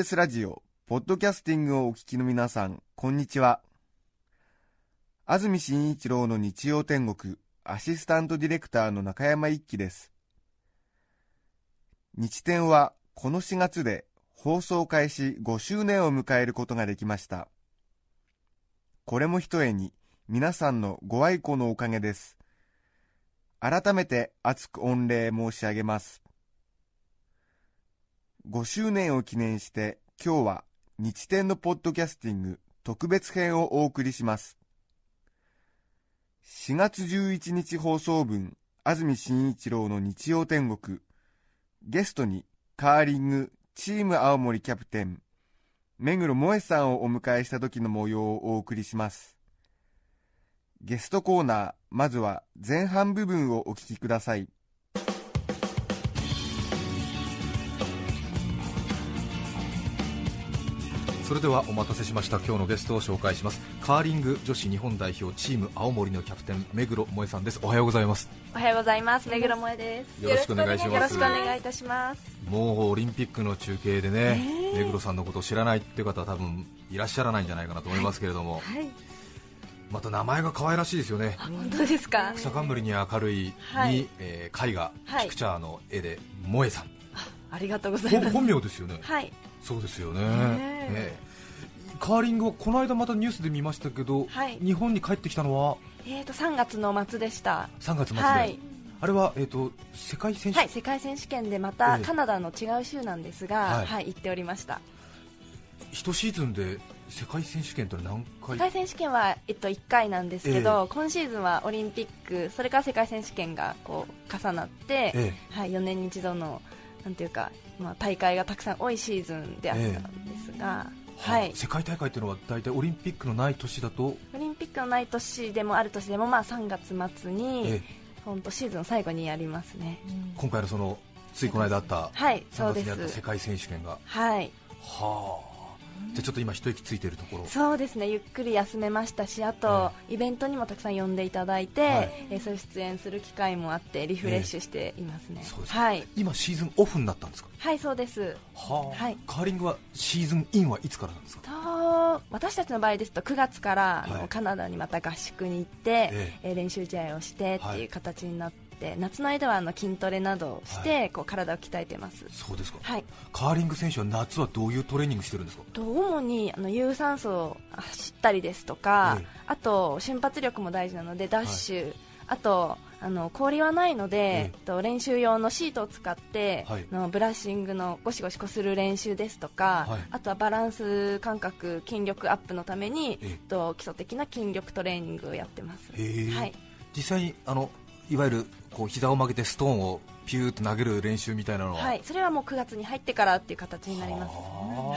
TBS ラジオポッドキャスティングをお聞きの皆さんこんにちは。安住紳一郎の日曜天国アシスタントディレクターの中山一輝です。日天はこの4月で放送開始5周年を迎えることができました。これもひとえに皆さんのご愛顧のおかげです。改めて厚く御礼申し上げます。5周年を記念して今日は日天のポッドキャスティング特別編をお送りします。4月11日放送分安住紳一郎の日曜天国。ゲストにカーリングチーム青森キャプテン目黒萌さんをお迎えした時の模様をお送りします。ゲストコーナーまずは前半部分をお聞きください。それではお待たせしました。今日のゲストを紹介します。カーリング女子日本代表チーム青森のキャプテン目黒萌さんです。おはようございます。おはようございます。目黒萌です。よろしくお願いします。よろしくお願いいたします。もうオリンピックの中継でね、え。ー、目黒さんのことを知らないっていう方は多分いらっしゃらないんじゃないかなと思いますけれども、はい。はい、また名前が可愛らしいですよね。本当ですか？草冠に明るいに、はい、えー、絵画、ピクチャーの絵で萌さん。ありがとうございます。本名ですよね。はいそうですよね、え。ーカーリングはこの間またニュースで見ましたけど、はい、日本に帰ってきたのは、えー、と3月の末でした。3月末で、はい、あれは、えーと、世界選手？はい世界選手権でまたカナダの違う州なんですが、はい、はい、行っておりました。1シーズンで世界選手権と何回？世界選手権は、えっと、1回なんですけど、えー、今シーズンはオリンピックそれから世界選手権がこう重なって、えー、はい、4年に一度のなんていうか、まあ、大会がたくさん多いシーズンであったんですが、えーはい、世界大会というのは大体オリンピックのない年だと？オリンピックのない年でもある年でもまあ3月末に本当シーズン最後にやりますね、今回のそのついこの間あった3月にあった世界選手権が。はい。はあじゃちょっと今一息ついているところ。そうですね。ゆっくり休めましたしあと、えー、イベントにもたくさん呼んでいただいて、はい、えー、そういう出演する機会もあってリフレッシュしていますね、えー、はい、今シーズンオフになったんですか？はいそうです。はあ、はい、カーリングはシーズンインはいつからなんですか？と私たちの場合ですと9月から、はい、カナダにまた合宿に行って、えー、練習試合をしてっていう形になって、て夏の間はあの筋トレなどをして、はい、こう体を鍛えてます。そうですか、はい、カーリング選手は夏はどういうトレーニングしてるんですか？主にあの有酸素を走ったりですとか、ええ、あと瞬発力も大事なのでダッシュ、はい、あとあの氷はないので、ええ。と練習用のシートを使って、はい、のブラッシングのゴシゴシこする練習ですとか、はい、あとはバランス感覚筋力アップのために、えと基礎的な筋力トレーニングをやってます、はい、実際にあのいわゆるこう膝を曲げてストーンをピューと投げる練習みたいなのは、はい、それはもう9月に入ってからっていう形になります、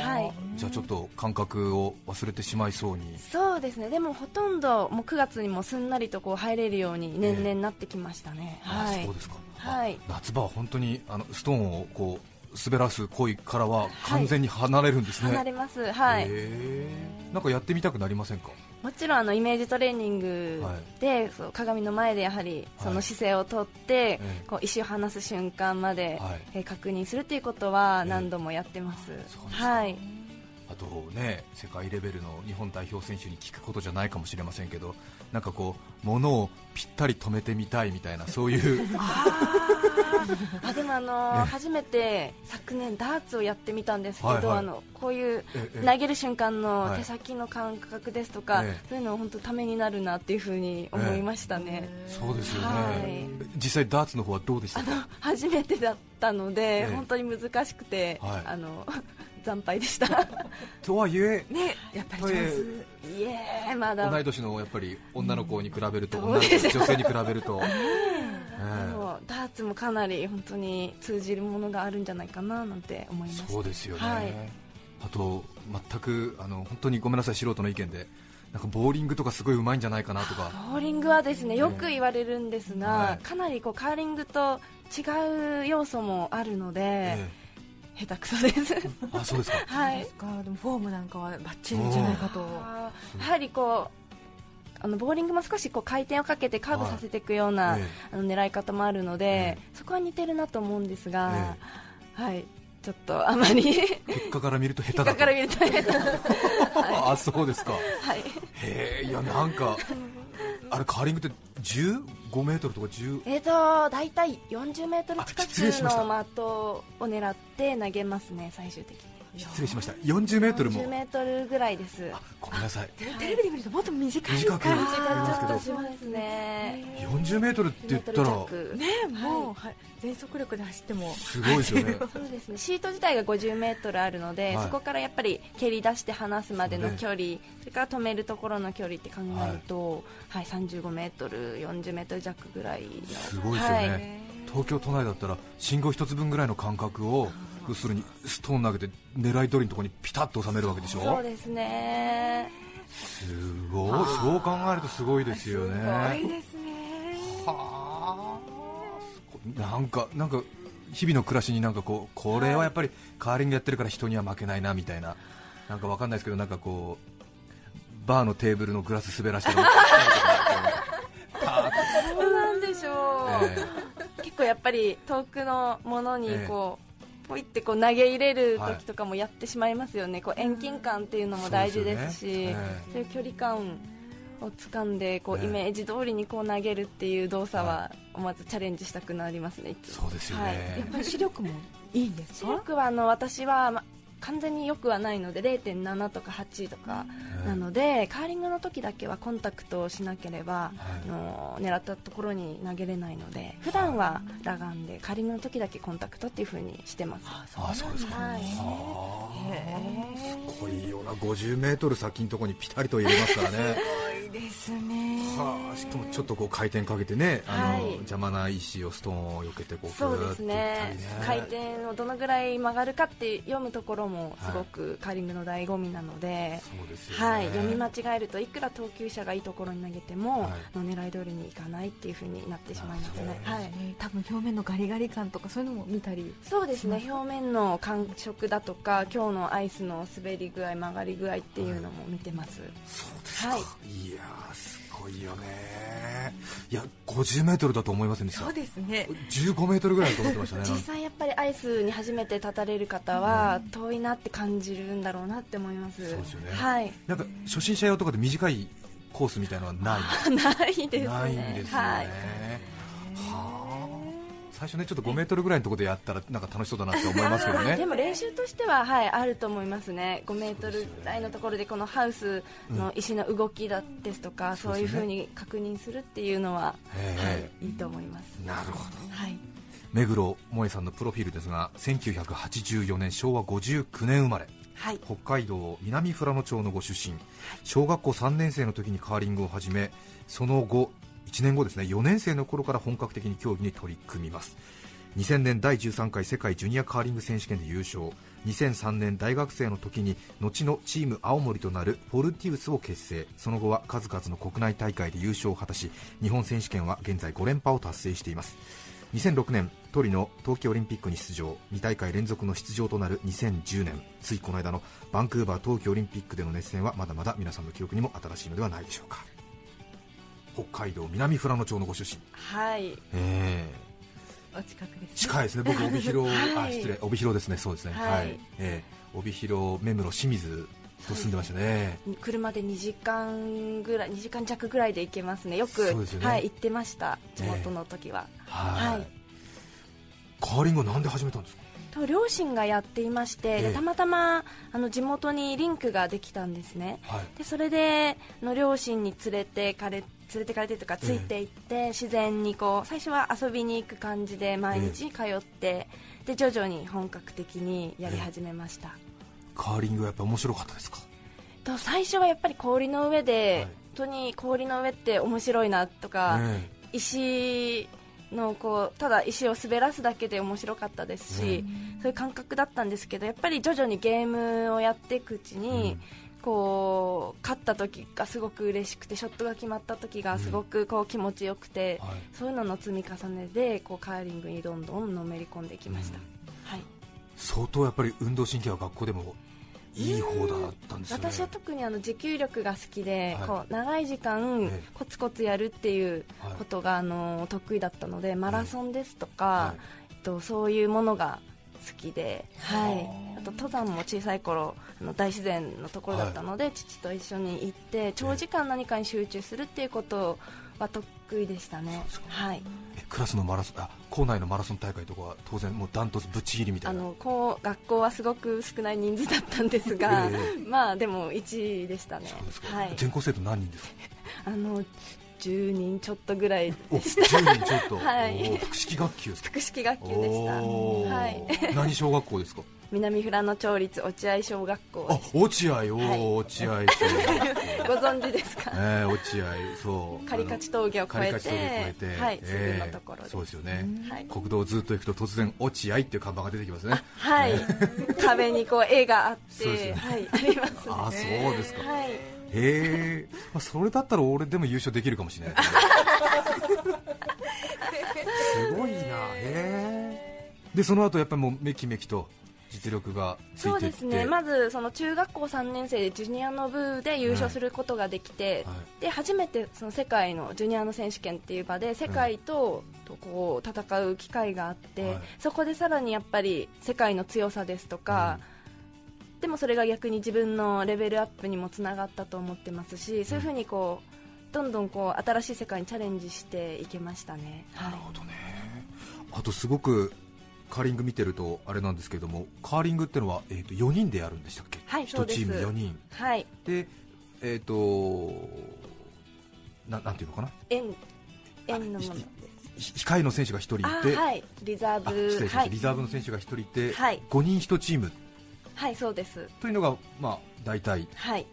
はい、じゃあちょっと感覚を忘れてしまいそうに。そうですね。でもほとんどもう9月にもすんなりとこう入れるように年々なってきましたね、えー、はい、そうですか、はい、夏場は本当にあのストーンをこう滑らす行為からは完全に離れるんですね、はい、離れます。はい、なんかやってみたくなりませんか？もちろんあのイメージトレーニングで、はい、そう鏡の前でやはりその姿勢をとって、はい、こう石を離す瞬間まで、はい、え確認するということは何度もやってます、えー、はい。あとね世界レベルの日本代表選手に聞くことじゃないかもしれませんけどなんかこう物をぴったり止めてみたいみたいなそういう。あでもあの初めて昨年ダーツをやってみたんですけど、はいはい、あのこういう投げる瞬間の手先の感覚ですとか、はい、そういうのは本当ためになるなっていうふうに思いましたね、そうですよね、はい、実際ダーツの方はどうでしたか？初めてだったので、本当に難しくて、あの惨敗でした。とはいえ、ね、やっぱりいえまだ。同い年のやっぱり女の子に比べると、うん、女性に比べると、ダーツもかなり本当に通じるものがあるんじゃないかななんて思います。そうですよね、はい、あと全くあの本当にごめんなさい素人の意見でなんかボーリングとかすごいうまいんじゃないかなとか。ボーリングはですねよく言われるんですが、はい、かなりこうカーリングと違う要素もあるので、ええ下手くそです。あそうですか。はい。でもフォームなんかはバッチリじゃないかと。やはりこうあのボーリングも少しこう回転をかけてカーブさせていくような、はい、あの狙い方もあるので、えそこは似てるなと思うんですが、え、はい。ちょっとあまり 結果から見ると下手だ結果から見ると下手、はい、あそうですか、はい、へえいやなんかあれカーリングって15メートルとか10えーと大体40メートル近くの的を狙って投げますね最終的に失礼しました。40メートルも。40メートルぐらいです。ごめんなさい。テレビで見るともっと短い。短く短くしますね。40メートルって言ったら。ねもう、はい、全速力で走っても。すごいですよね。そうですね。シート自体が50メートルあるので、はい、そこからやっぱり蹴り出して離すまでの距離そ、ね,、れから止めるところの距離って考えると、はい、はい、35メートル40メートル弱ぐらいすごいですよね、東京都内だったら信号一つ分ぐらいの間隔を要するにストーン投げて狙い通りのところにピタッと収めるわけでしょ？そうですね。すごい。そう考えるとすごいですよね。すごいですね。はあなんかなんか日々の暮らしになんかこうこれはやっぱりカーリングやってるから人には負けないなみたいな。なんかわかんないですけどなんかこうバーのテーブルのグラス滑らしてるそ うなんでしょう、えー、結構やっぱり遠くのものにこう、えーポイってこう投げ入れる時とかもやってしまいますよね、はい、こう遠近感っていうのも大事ですし、そう、ね。えー、いう距離感を掴んでこうイメージ通りにこう投げるっていう動作は思わずチャレンジしたくなりますね、そうですよね、はい、やっぱり視力もいいんですか？視力はあの私は、ま完全によくはないので0.7とか8とかなので、カーリングの時だけはコンタクトをしなければ、あの狙ったところに投げれないので普段は裸眼でカーリングの時だけコンタクトっていう風にしてます。あそうですか、はい、すごいような50メートル先のところにピタリと入れますからね。すごいですね。はあしかもちょっとこう回転かけてねあの、はい、邪魔な石をストーンを避けてこうそうですね、ね、回転をどのぐらい曲がるかって読むところもすごくカーリングの醍醐味なので、はい、読み間違えるといくら投球者がいいところに投げても、はい、の狙い通りにいかないっていう風になってしまいますね。はい、多分表面のガリガリ感とかそういうのも見たり。そうですね。表面の感触だとか今日のアイスの滑り具合曲がり具合っていうのも見てます。そうですはい、いやすごいよね。いや50メートルだと思いませんでした。そうですね。15メートルぐらいだと思ってましたね。実際やっぱりアイスに初めて立たれる方は遠いなって感じるんだろうなって思います。そうですよね。はい。なんか初心者用とかで短いコースみたいなのはない？ないですね。ないんですね、はい、はあ。最初ねちょっと5メートルぐらいのところでやったらなんか楽しそうだなって思いますけどね。でも練習としてははいあると思いますね。5メートル台のところでこのハウスの石の動きだですとか、うん、そういうふうに確認するっていうのは、はい、いいと思います。なるほど、はい目黒萌さんのプロフィールですが1984年昭和59年生まれ、はい、北海道南富良野町のご出身、小学校3年生の時にカーリングを始めその後1年後ですね4年生の頃から本格的に競技に取り組みます。2000年第13回世界ジュニアカーリング選手権で優勝。2003年大学生の時に後のチーム青森となるフォルティウスを結成。その後は数々の国内大会で優勝を果たし日本選手権は現在5連覇を達成しています2006年トリノ冬季オリンピックに出場。2大会連続の出場となる2010年。ついこの間のバンクーバー冬季オリンピックでの熱戦はまだまだ皆さんの記憶にも新しいのではないでしょうか。北海道南富良野町のご出身。はい。えー、お近くです、ね、近いですね。僕帯広、はい、あ失礼。帯広ですね。そうですね。はい、はい、えー、帯広目室清水と住んでましたね。車で2時間ぐらい2時間弱ぐらいで行けますね。よく、ね、はい行ってました。地元の時は、えー、はい、カーリングなんで始めたんですか？と両親がやっていまして、えたまたまあの地元にリンクができたんですね、はい、でそれでの両親に連れてかれ連れてかれてとかついていって、え自然にこう最初は遊びに行く感じで毎日通って、えで徐々に本格的にやり始めました、カーリングはやっぱ面白かったですか？と最初はやっぱり氷の上で、はい、本当に氷の上って面白いなとか、石のこうただ石を滑らすだけで面白かったですし、うん、そういう感覚だったんですけどやっぱり徐々にゲームをやっていくうちに、うん、こう勝った時がすごく嬉しくてショットが決まった時がすごくこう気持ちよくて、うんはい、そういうのの積み重ねでこうカーリングにどんどんのめり込んできました、はい、相当やっぱり運動神経は学校でもいい方だったんです、ね、私は特にあの持久力が好きで、はい、こう長い時間コツコツやるっていうことが、あの得意だったのでマラソンですとか、はい、とそういうものが好きで、はい、あと登山も小さい頃あの大自然のところだったので、父と一緒に行って長時間何かに集中するっていうことは得意でしたね。はい。えクラスのマラソンあ校内のマラソン大会とかは当然もうダントツぶっちぎりみたいな。あのこう学校はすごく少ない人数だったんですが、えまあでも1位でしたね。はい、全校生徒何人ですか？あの10人ちょっとぐらいおでした。10人ちょっと、はい。お複式学級ですか？複式学級でした。はい。何小学校ですか？南富良野町立落合小学校。あ落合はい。落合 ご存知ですか？えー、落合そう。カリカチ峠を越えてえて、はい、えーのところそうですよね、はい国道をずっと行くと突然落合っていう看板が出てきますね。はい、壁にこう絵があって、そうですよね。はい、ありますね。あそうですか、はいへえ、まあ、それだったら俺でも優勝できるかもしれない。すごいな。へえ。でその後やっぱりもうめきめきと実力がついていって。そうですね。まずその中学校3年生でジュニアの部で優勝することができて、はで初めてその世界のジュニアの選手権っていう場で世界と,、とこう戦う機会があって、はい。そこでさらにやっぱり世界の強さですとか、でもそれが逆に自分のレベルアップにもつながったと思ってますしそういうふうにこうどんどんこう新しい世界にチャレンジしていけましたね。なるほどね。あとすごくカーリング見てるとあれなんですけどもカーリングってのは、えー、と4人でやるんでしたっけ、はいそうです。1チーム4人。はい、でえっ、とななんていうのかな？円円のもの。控えの選手が1人いて、あはい。リザーあブはい。リザーブの選手が1人いて、はい。5人1チームはいそうです。というのが、まあ、大体。はい。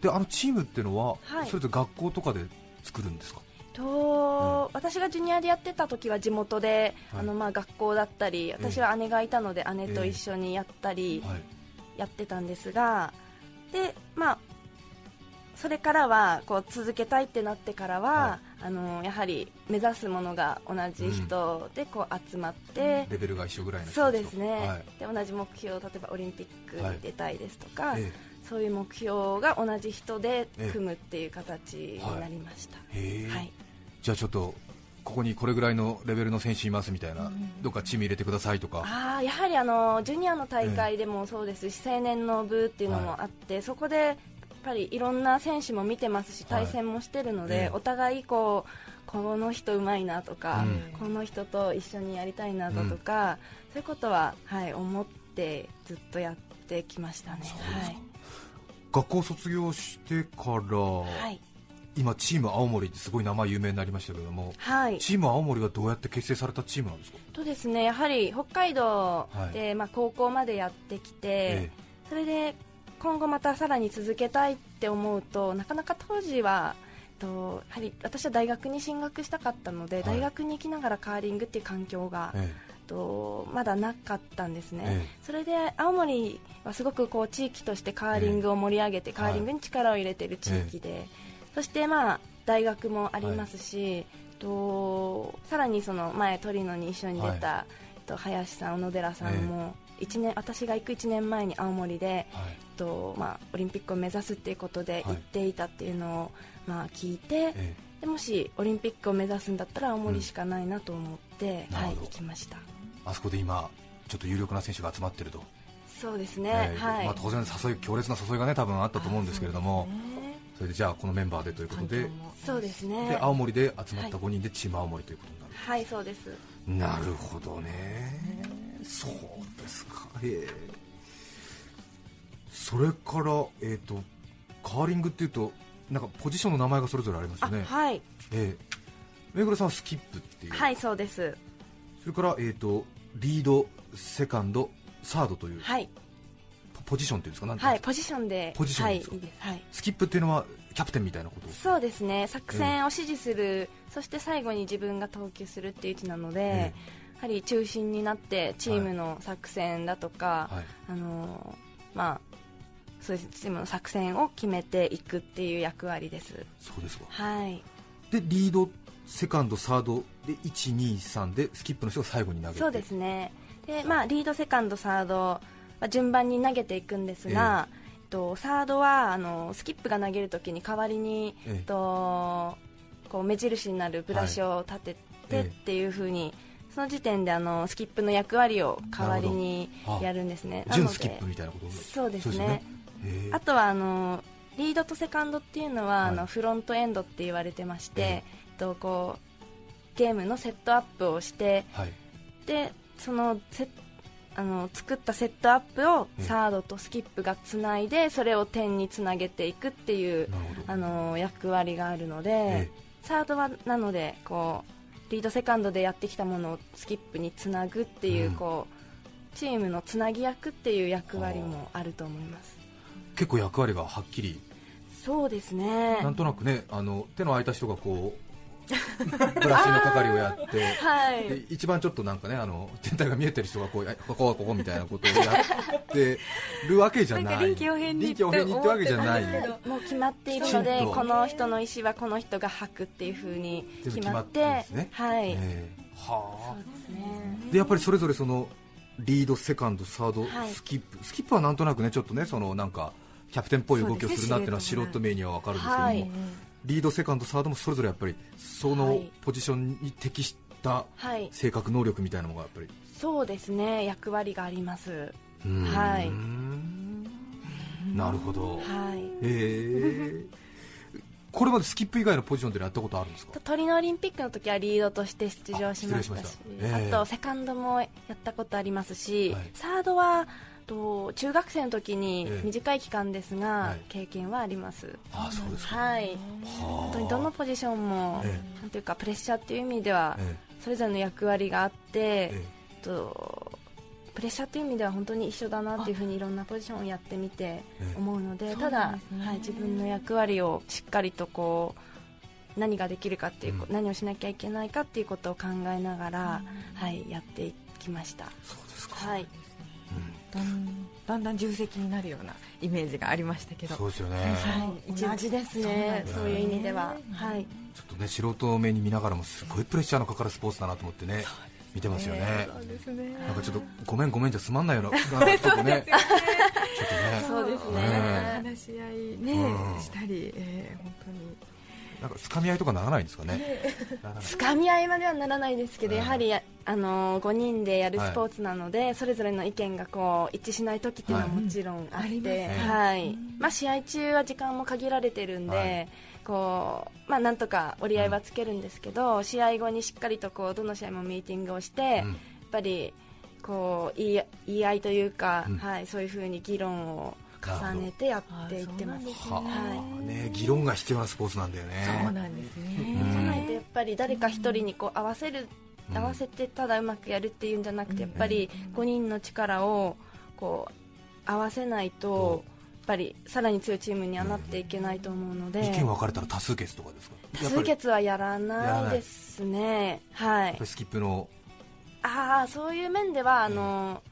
であのチームっていうのは、はい。それぞれ学校とかで作るんですか？と、私がジュニアでやってた時は地元で、はい。あのまあ学校だったり私は姉がいたので姉と一緒にやったりはい。やってたんですが、でまあそれからはこう続けたいってなってからは、はあのやはり目指すものが同じ人でこう集まって、レベルが一緒ぐらいの人そうですね、はい。で同じ目標例えばオリンピックに出たいですとか、えそういう目標が同じ人でええ。組むっていう形になりました。はい。じゃあちょっとここにこれぐらいのレベルの選手いますみたいな、どっかチーム入れてくださいとか。あーやはりあのジュニアの大会でもそうですし、青年の部っていうのもあって、そこでぱりいろんな選手も見てますしはい。対戦もしてるので、ええ。お互いこうこの人うまいなとか、うん。この人と一緒にやりたいなだとか、そういうことは、はい、思ってずっとやってきましたね。学校卒業してから、はい、はい今チーム青森ってすごい名前有名になりましたけどもはい。チーム青森はどうやって結成されたチームなんですか、とですね。やはり北海道で、まあ、高校までやってきて、え。それで今後またさらに続けたいって思うとなかなか当時はえっとやはり私は大学に進学したかったので、はい。大学に行きながらカーリングっていう環境が、ええ。っとまだなかったんですね、えそれで青森はすごくこう地域としてカーリングを盛り上げて、えカーリングに力を入れている地域で、そしてまあ大学もありますし、えっとさらにその前トリノに一緒に出た、えっと林さん小野寺さんも一年私が行く1年前に青森で、はい。とまあ、オリンピックを目指すっていうことで行っていたっていうのを、まあ、聞いて、えでもしオリンピックを目指すんだったら青森しかないなと思って、はい、なるほど。行きました。あそこで今ちょっと有力な選手が集まってると、そうですね、ええ。はい、まあ、当然誘い強烈な誘いがね多分あったと思うんですけれども。それでじゃあこのメンバーでということで。そうですね。で青森で集まった5人でチーム青森ということになる、はいそうです。なるほどねそうですか。へえ。それからえっ、とカーリングっていうとなんかポジションの名前がそれぞれありますあよね。はい。ええ。目黒さんはスキップっていう、はいそうです。それからえっ、とリードセカンドサードというはい。ポポジションっていうんですか？なんはいポジションで。ポジションですか？はいはい。スキップっていうのはキャプテンみたいなことそうですね。作戦を指示する、そして最後に自分が投球するっていう位置なので、えやはり中心になってチームの作戦だとか、はい。あのーまあそうです。チームの作戦を決めていくっていう役割です。そうですか。はい。でリードセカンドサードで123でスキップの人が最後に投げて。そうですね。で、まあ、リードセカンドサードは順番に投げていくんですが、えっと、サードはあのスキップが投げるときに代わりに、ええ。えっと、こう目印になるブラシを立ててはい。っていう風に、その時点であのスキップの役割を代わりにやるんですね。なので準スキップみたいなこと？そうですね。すね。あとはあのリードとセカンドっていうのは、はい。あのフロントエンドって言われてまして、えっとこうゲームのセットアップをしてはい。でそのセあの作ったセットアップをええ。サードとスキップがつないでそれを点につなげていくっていうあの役割があるので、え。サードはなのでこうリードセカンドでやってきたものをスキップにつなぐっていう,、うん。こうチームのつなぎ役っていう役割もあると思います。結構役割がはっきり。そうですね。なんとなくねあの手の空いた人がこう ブラシの係をやってはい。で一番ちょっとなんかねあの全体が見えてる人がこうやここはここみたいなことをやってるわけじゃない。なんか臨機応変に臨機応変にってわけじゃない。もう決まっているのでこの人の意思はこの人が吐くっていう風に決まってですね。はい、ええ。はあ。そうですね。でやっぱりそれぞれそのリード、セカンド、サード、はい。スキップ、スキップはなんとなくねちょっとねそのなんかキャプテンっぽい動きをするなっていうのは素人目には分かるんですけども、はいリード、セカンド、サードもそれぞれやっぱりそのはい。ポジションに適したはい。性格、能力みたいなのがやっぱり、そうですね。役割があります。はい。なるほど、はい。え。ーこれまでスキップ以外のポジションでやったことあるんですか？トリノオリンピックの時はリードとして出場しましたしあ失礼しました。あええとセカンドもやったことありますし、はい。サードはと中学生の時にええ。短い期間ですが、はい。経験はあります。あそうですか、はい。はあ。本当にどのポジションも、えなんていうかプレッシャーっていう意味では、えそれぞれの役割があって、ええ。とプレッシャーという意味では本当に一緒だなっていうふうにいろんなポジションをやってみてええ。思うので、ただ、はい、自分の役割をしっかりとこう何ができるかっていう、うん。何をしなきゃいけないかっていうことを考えながら、はい、やっていきました。そうですか、はい、だんだんだん重責になるようなイメージがありましたけど。そうですよね、はい、同じですね。そうそういう意味では、うんはい、ちょっとね素人目に見ながらもすごいプレッシャーのかかるスポーツだなと思ってね見てますよね、そうですね。なんかちょっとごめんごめんじゃ済まんないようななんかちょっとね。ちょっとね。そうですね。ね。話し合いね、うん。したり、えー本当になんか掴み合いとかならないんですかね？掴み合いまではならないですけど、うんやはりあの5人でやるスポーツなので、それぞれの意見がこう一致しない時っていうのはもちろんあって、はい。はいまあ、試合中は時間も限られてるんで、はい。こうまあ、なんとか折り合いはつけるんですけど、試合後にしっかりとこうどの試合もミーティングをして、やうん。っぱりこう言い言い合いというか、うん。はい、そういうふうに議論を重ねてやっていってます。はあ、ね議論が必要なスポーツなんだよね。そうなんですね、うん。じゃない。とやっぱり誰か一人にこう合わせる、うん。合わせてただうまくやるっていうんじゃなくて、うん。やっぱり5人の力をこう合わせないと、やっぱりさらに強いチームにはなっていけないと思うので、意見分かれたら多数決とかですか？多数決はやらないですね。はい。スキップの。ああそういう面ではあの、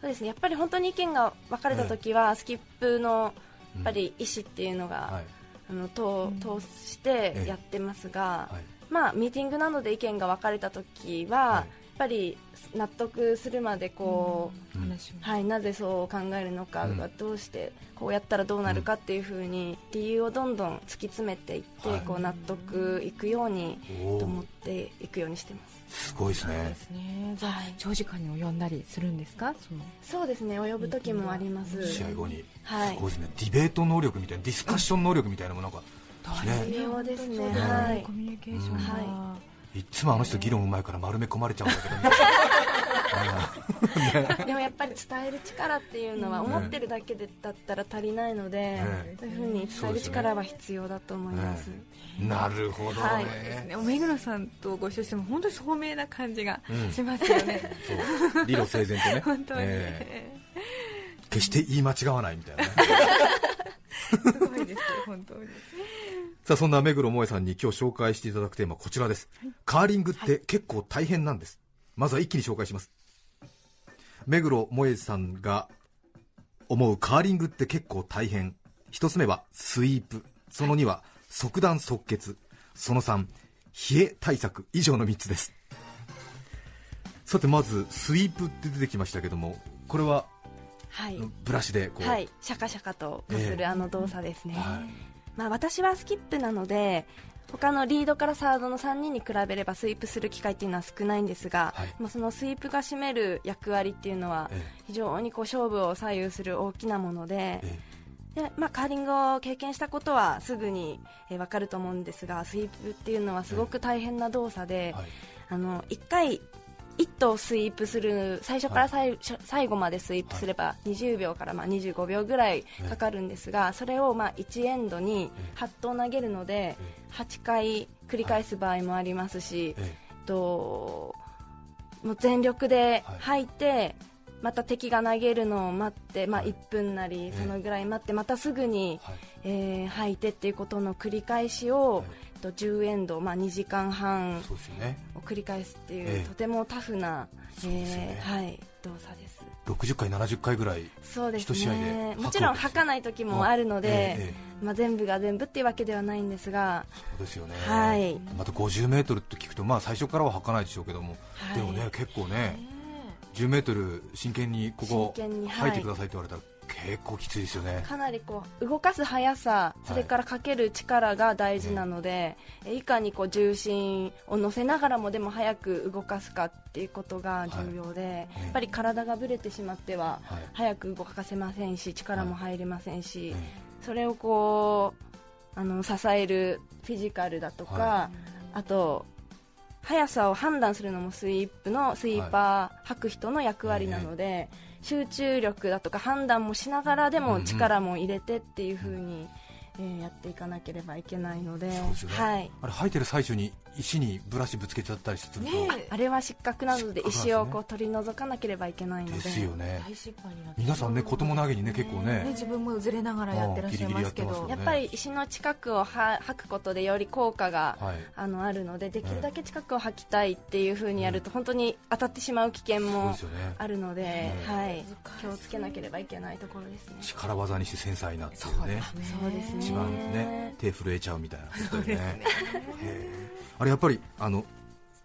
そうですね。やっぱり本当に意見が分かれた時は、スキップのやっぱり意思っていうのが、はい。あの通通してやってますが、はい。まあ、ミーティングなどで意見が分かれた時は、はい。やっぱり納得するまでこう、うん。はい、なぜそう考えるのか、うん。どうしてこうやったらどうなるかっていうふうに理由をどんどん突き詰めていって、はい。こう納得いくようにおと思っーていくようにしてますすごいですね。ですね。じゃあ、はい。長時間に及んだりするんですか？そのそうですね。及ぶ時もあります。試合後に、はい。すごいですね。ディベート能力みたいなディスカッション能力みたいなものが、ね重要ですね。本当にはい。コミュニケーションが、はいつもあの人議論うまいから丸め込まれちゃうんだけどみたいなでもやっぱり伝える力っていうのはうん思ってるだけでだったら足りないので、ねそういうふうに伝える力は必要だと思います。ねなるほどね、はい。ね目黒さんとご一緒しても本当に聡明な感じがうん。しますよね、そう。理路整然とね。本当に、え。決して言い間違わないみたいなね。すごいです本当にさあそんな目黒萌さんに今日紹介していただくテーマはこちらです、カーリングって結構大変なんです、まずは一気に紹介します。目黒萌さんが思うカーリングって結構大変。一つ目はスイープ。その2は即断即決。その3冷え対策。以上の3つです。さてまずスイープって出てきましたけどもこれははい、ブラシでこう、はい、シャカシャカとこすええ。るあの動作ですね。はいまあ私はスキップなので、他のリードからサードの3人に比べればスイープする機会っていうのは少ないんですが、はい。まあそのスイープが占める役割っていうのはえ非常にこう勝負を左右する大きなものでええ。で、まあ、カーリングを経験したことはすぐに、えー分かると思うんですがスイープっていうのはすごく大変な動作で、はい。あの1回1頭スイープする最初から最,、最後までスイープすれば20秒からまあ25秒ぐらいかかるんですが、それをまあ1エンドに8投投げるので8回繰り返す場合もありますし、えともう全力で吐いて、また敵が投げるのを待って、まあ、はい。1分なりえそのぐらい待ってまたすぐに、はい。えー吐いてっていうことの繰り返しを、と10エンド、まあ、2時間半を繰り返すっていう、ええ。とてもタフな、えーはい、動作です。60回70回ぐらいそうですね。もちろん吐かない時もあるので、ええええ。まあ、全部が全部っていうわけではないんですが、そうですよね。はい。また 50m って聞くとまあ最初からは吐かないでしょうけども、はい。でもね結構ね 10m 真剣にここ真剣にはい。吐いてくださいって言われたら結構きついですよね。かなりこう動かす速さ、それからかける力が大事なので、えいかにこう重心を乗せながらもでも速く動かすかっていうことが重要で、い。やっぱり体がぶれてしまってははい。速く動かせませんし力も入りませんし、えそれをこうあの支えるフィジカルだとか、はあと速さを判断するのもスイープのスイーパー、吐く人の役割なので、集中力だとか判断もしながらでも力も入れてっていう風に、えーやっていかなければいけないので。ね。はい、あれ吐いてる最中に石にブラシぶつけちゃったりすると、ねあれは失格なので石をこう取り除かなければいけないので。ですよね。皆さんね子供投げにね結構ね。ね自分もずれながらやってらっしゃいますけど。あーギリギリやっぱり石の近くをは吐くことでより効果が、はい。あのあるのでできるだけ近くを吐きたいっていう風にやると、本当に当たってしまう危険そうもあるので、ねはい、気をつけなければいけないところですね。力技にして繊細なっていうね。そうですね。一番ね手震えちゃうみたいなことだよねあれやっぱりあの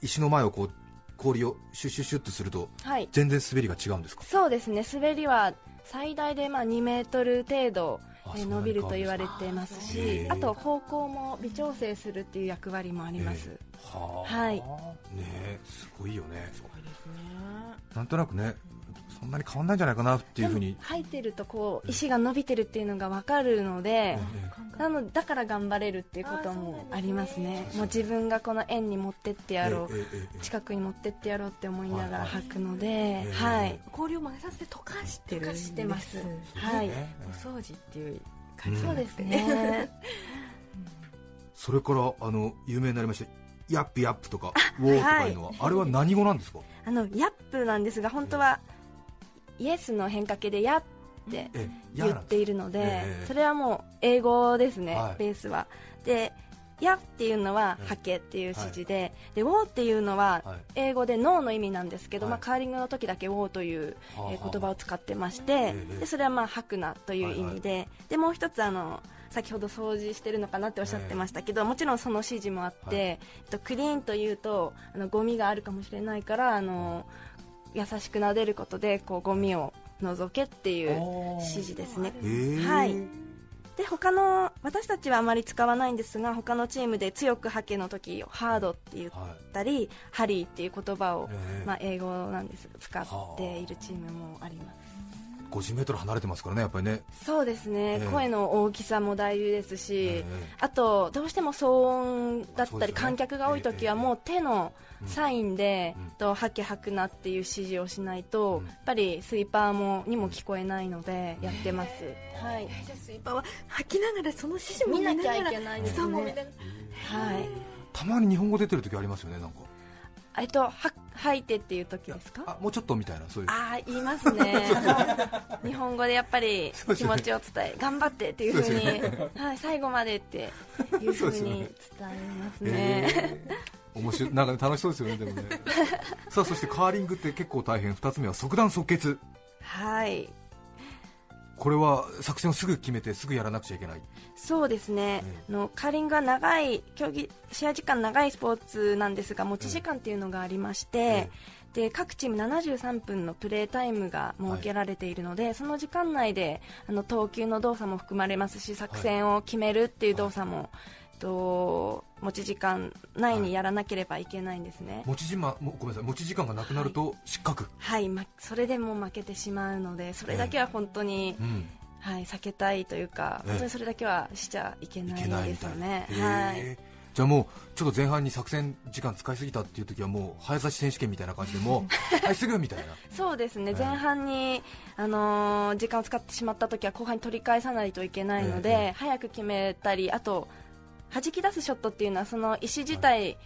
石の前をこう氷をシュッシュッシュッとするとはい、全然滑りが違うんですか？そうですね。滑りは最大でまあ2メートル程度伸びると言われてますし、あと方向も微調整するっていう役割もあります。えーはあ。はい。ねえすごいよね。なんとなくねそんなに変わんないんじゃないかなっていうふうに。でも吐いてるとこう石が伸びてるっていうのがわかるので、なのだから頑張れるっていうこともありますね。もう自分がこの円に持ってってやろう。えええええ近くに持ってってやろうって思いながら吐くので、えはい、氷を混ぜさせて溶かしてる溶かしてます。はい。ね。お掃除っていう感じそうですね。それからあの有名になりましたヤップヤップとかウォーとかいうのは、あれは何語なんですか？あのヤップなんですが本当はイエスの変化形でヤってえ言っているので、ええ。それはもう英語ですね、はい。ベースは。で、ヤっていうのはええ。ハケっていう指示で、でウォーっていうのははい。英語でノーの意味なんですけど、はい。まあカーリングの時だけウォーという、言葉を使ってまして、ええでそれはまあ吐くなという意味で、でもう一つあの先ほど掃除してるのかなっておっしゃってましたけど、もちろんその指示もあって、はい。えっと、クリーンというとあのゴミがあるかもしれないからあの優しく撫でることでこうゴミを除けっていう指示ですね。はい。で他の私たちはあまり使わないんですが他のチームで強くハケの時をハードって言っはい。たり、ハリーっていう言葉を、ええまあ、英語なんです。が使っているチームもあります50メートル離れてますからねやっぱりね。そうですね、ええ。声の大きさも大事ですし、ええ。あとどうしても騒音だったり、観客が多い時はもう手のサインで、うん。とハケ吐くなっていう指示をしないと、うん。やっぱりスイーパーもにも聞こえないのでやってます、はい。じゃあスイーパーは吐きながらその指示も見なきゃいけないですね。はい。たまに日本語出てる時ありますよねなんかえっとは吐いてっていう時ですか？あもうちょっとみたいなそういう。ああ言いますね。日本語でやっぱり気持ちを伝え頑張ってっていうふうにはい、最後までっていうふうに伝えますね。えー面白い。なんか楽しそうですよねでもね。さあそしてカーリングって結構大変。2つ目は即断即決。はいこれは作戦をすぐ決めてすぐやらなくちゃいけない。そうですね、あのカーリングは長い競技試合時間長いスポーツなんですが持ち時間っていうのがありまして、えで各チーム73分のプレータイムが設けられているので、その時間内であの投球の動作も含まれますし作戦を決めるっていう動作も、と持ち時間内にやらなければいけないんですね、持ち時間もごめんなさい。持ち時間がなくなると失格、はい、ま、それでも負けてしまうのでそれだけは本当に、うん。はい、避けたいというか、ええ。本当にそれだけはしちゃいけないですよたいな、ね。へはい。ーじゃあもうちょっと前半に作戦時間使いすぎたっていう時はもう早指し選手権みたいな感じでもう はいすぐみたいな。そうですね、ええ。前半に、あのー時間を使ってしまったときは後半に取り返さないといけないので、ええ。早く決めたり、あと弾き出すショットっていうのはその石自体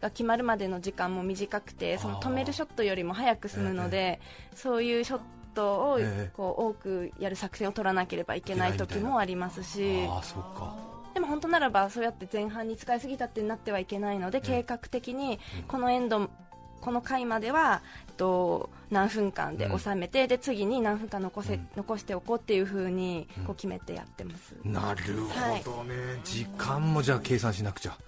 が決まるまでの時間も短くて、その止めるショットよりも早く済むので、そういうショットをええ。こう多くやる作戦を取らなければいけない時もありますし。でも本当ならばそうやって前半に使いすぎたってなってはいけないので、計画的にこのエンドこの回までは、と、何分間で収めて、で次に何分間残せ、うん。残しておこうっていう風にうん。こう決めてやってます、なるほどね、時間もじゃあ計算しなくちゃ。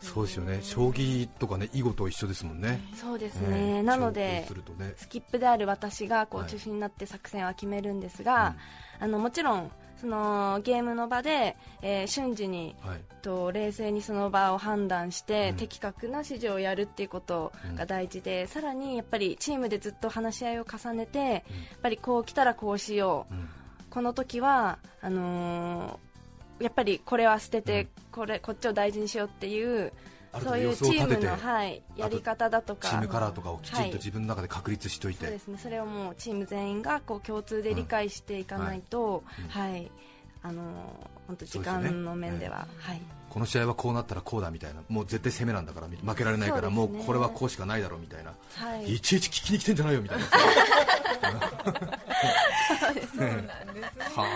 そうですよね。将棋とかね囲碁と一緒ですもんね。そうですえね、えなのでね。スキップである私がこはい。う中心になって作戦は決めるんですが、あのもちろんそのゲームの場で、えー瞬時にはい。と冷静にその場を判断して、うん。的確な指示をやるっていうことが大事で、さらにやっぱりチームでずっと話し合いを重ねて、やっぱりこう来たらこうしよう、うん。この時はあのーやっぱりこれは捨てて、これこっちを大事にしようっていうそういうチームの、はい、やり方だとかチームカラーとかをきちんはい。と自分の中で確立しといて、そうですね。それをもうチーム全員がこう共通で理解していかないと、はいはい。あのー本当時間の面では、はい。この試合はこうなったらこうだみたいな。もう絶対攻めなんだから負けられないから、うね。うこれはこうしかないだろうみたいな、はい。い、ちいち聞きに来てんじゃないよみたいな。そうなんですはあ。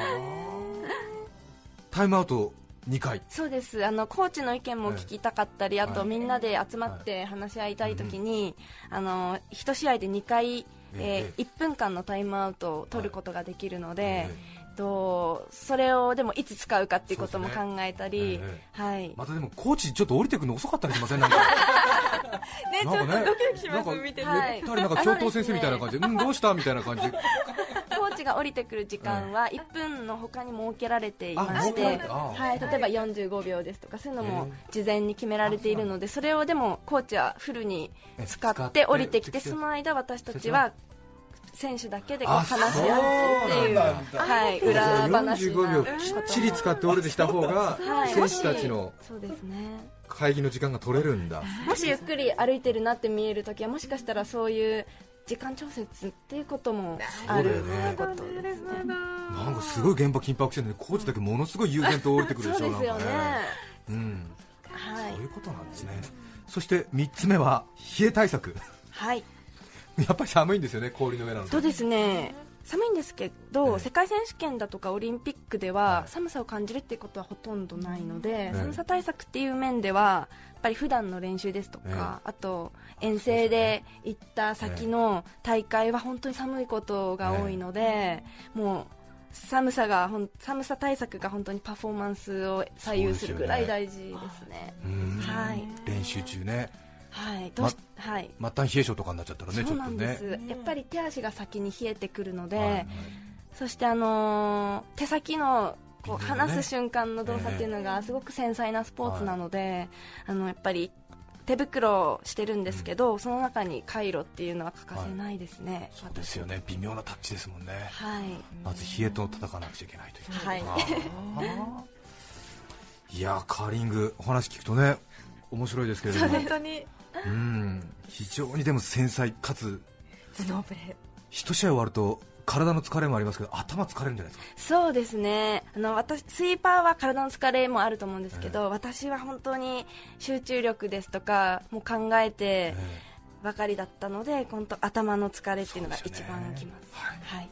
タイムアウト2回。そうです。あのコーチの意見も聞きたかったり、あとはい。みんなで集まって話し合いたいときに、あの1試合で2回、ええ。えー1分間のタイムアウトを取ることができるので、えとそれをでもいつ使うかっていうことも考えたり、えはい。またでもコーチちょっと降りてくるの遅かったりしませんなんか。ねちなんかねょっとドキドキします、見てて、はい。なんか教頭先生みたいな感じで、うん、どうしたみたいな感じで、コーチが降りてくる時間は1分の他に設けられていまあしてはい、例えば45秒ですとかそういうのもえ事前に決められているのでそれをでもコーチはフルに使ってて降りてきてその間私たちは選手だけでこうあ話し合うっていう、はい、裏話45な秒きっちり使って降りてきた方がはい選手たちのそうですね。会議の時間が取れるんだ。もしゆっくり歩いてるなって見えるときはもしかしたらそういう時間調節っていうこともあるそうだよね。ことですね。なんかすごい現場緊迫してるのにコーチだけものすごい悠然と降りてくるでしょ そうですよね。なんかうん。はい。そういうことなんですね。そして3つ目は冷え対策。はい やっぱり寒いんですよね氷の上なので。そうですね。寒いんですけど、ええ。世界選手権だとかオリンピックでは寒さを感じるっていうことはほとんどないので、ええ。寒さ対策っていう面ではやっぱり普段の練習ですとか、あと遠征で行った先の大会は本当に寒いことが多いので、もう寒さがほん寒さ対策が本当にパフォーマンスを左右するぐらい大事ですね。うんはい。練習中ねはい、どうしはい。末端冷え性とかになっちゃったらねちそうょっとね。なんです、やっぱり手足が先に冷えてくるので、はいはい。そして、あのー手先のこう離す瞬間の動作っていうのがすごく繊細なスポーツなので、あのやっぱり手袋をしてるんですけど、その中にカイロっていうのは欠かせないですね、そうですよね。微妙なタッチですもんね。はい、まず冷えと戦わなくちゃいけないというはい、いやーカーリングお話聞くとね面白いですけれども。本当にうん。非常にでも繊細かつ頭脳プレー一試合終わると体の疲れもありますけど頭疲れるんじゃないですか？そうですね。あの私スイーパーは体の疲れもあると思うんですけど、私は本当に集中力ですとかもう考えてえばかりだったので本当頭の疲れっていうのが一番きます。はい。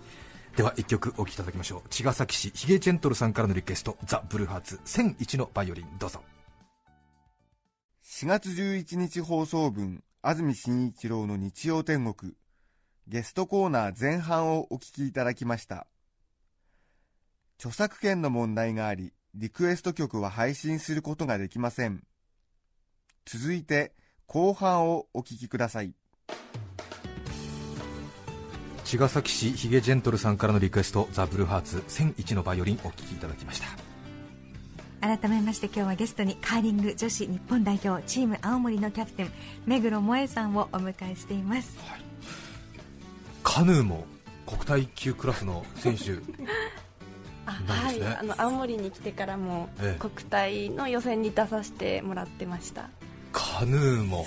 えでは一曲お聴きいただきましょう。茅ヶ崎市ヒゲジェントルさんからのリクエストザ・ブルーハーツ1001のバイオリンどうぞ4月11日放送分安住紳一郎の日曜天国。ゲストコーナー前半をお聞きいただきました。著作権の問題がありリクエスト曲は配信することができません。続いて後半をお聞きください。茅ヶ崎市ヒゲジェントルさんからのリクエストザ・ブルーハーツ1001のバイオリンお聴きいただきました。改めまして今日はゲストにカーリング女子日本代表チーム青森のキャプテン目黒萌恵さんをお迎えしています、はい、カヌーも国体級クラスの選手。はい、あの青森に来てからも国体の予選に出させてもらってました、カヌーも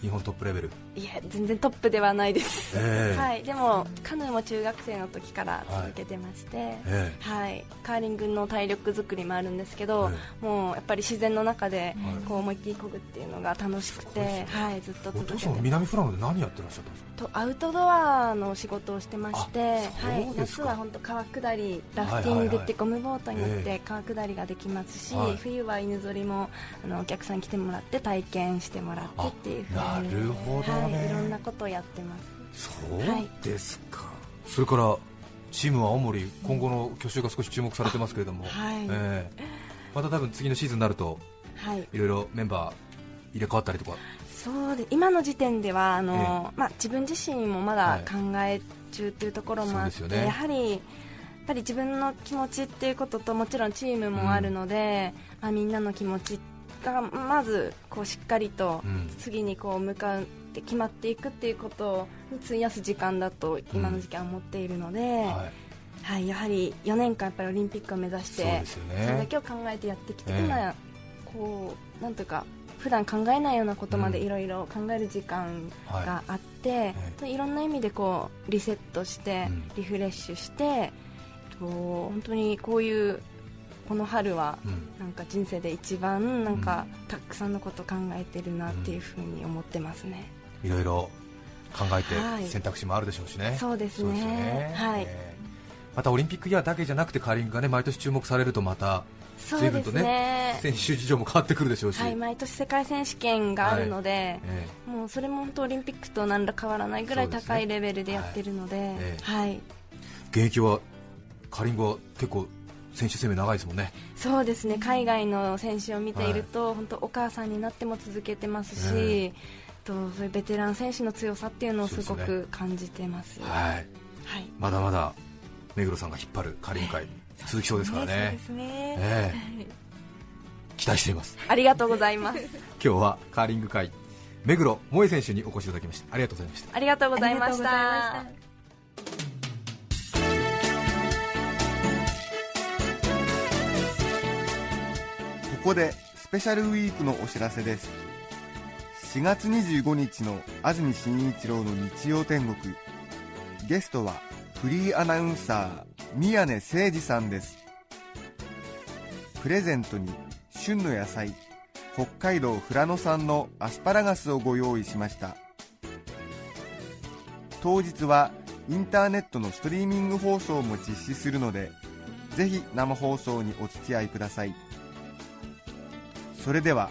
日本トップレベルいや全然トップではないです、えー、はい、でもカヌーも中学生の時から続けてまして、はいえ。ー、はい、カーリングの体力作りもあるんですけど、えー、もうやっぱり自然の中でこう思いっきりこぐっていうのが楽しくて、はい、ずっと続けて南富良野で何やってらっしゃったんですか？とアウトドアの仕事をしてまして、はい、夏は本当川下りラフティングってゴムボートに乗って川下りができますし、はい、冬は犬ぞりもあのお客さん来てもらって体験してもらってっていうふうに。なるほど、ね、はい、いろんなことをやってます。そうですか、はい、それからチームは青森今後の去就が少し注目されてますけれども、はい。えー、また多分次のシーズンになると、はい、いろいろメンバー入れ替わったりとか。そうで今の時点ではあの、ええ、まあ、自分自身もまだ考え中というところもあって、はいね、やはりやっぱり自分の気持ちっていうことともちろんチームもあるので、うん、まあ、みんなの気持ちがまずこうしっかりと次にこう向かって決まっていくっていうことに費やす時間だと今の時期は思っているので。うん。はい。はい、やはり4年間やっぱりオリンピックを目指して、ね、それだけを考えてやってきて、え今こうなんとか普段考えないようなことまでいろいろ考える時間があって、うんはい、いろんな意味でこうリセットしてリフレッシュして、うん、本当にこういうこの春はなんか人生で一番なんかたくさんのこと考えてるなっていうふうに思ってますね。いろいろ考えて選択肢もあるでしょうしね。はい、そうですね。すね。はい、えー、またオリンピックイヤーだけじゃなくてカーリングがね毎年注目されるとまた随分とね、ね、選手事情も変わってくるでしょうし、はい、毎年世界選手権があるので、はい。えー、もうそれも本当オリンピックと何ら変わらないぐらい高いレベルでやってるので、はい。えーはい、現役はカーリングは結構選手生命長いですもんね。そうですね。海外の選手を見ていると、本当お母さんになっても続けてますし、とそういうベテラン選手の強さっていうのをすごく感じてます、はい、はい、まだまだ目黒さんが引っ張るカーリング界続きそうですからね。ねえ期待しています。ありがとうございます。今日はカーリング界目黒萌選手にお越しいただきました。ありがとうございました。ありがとうございました。ここでスペシャルウィークのお知らせです4月25日の安住紳一郎の日曜天国。ゲストはフリーアナウンサー宮根誠司さんです。プレゼントに旬の野菜北海道富良野産のアスパラガスをご用意しました。当日はインターネットのストリーミング放送も実施するのでぜひ生放送にお付き合いください。それでは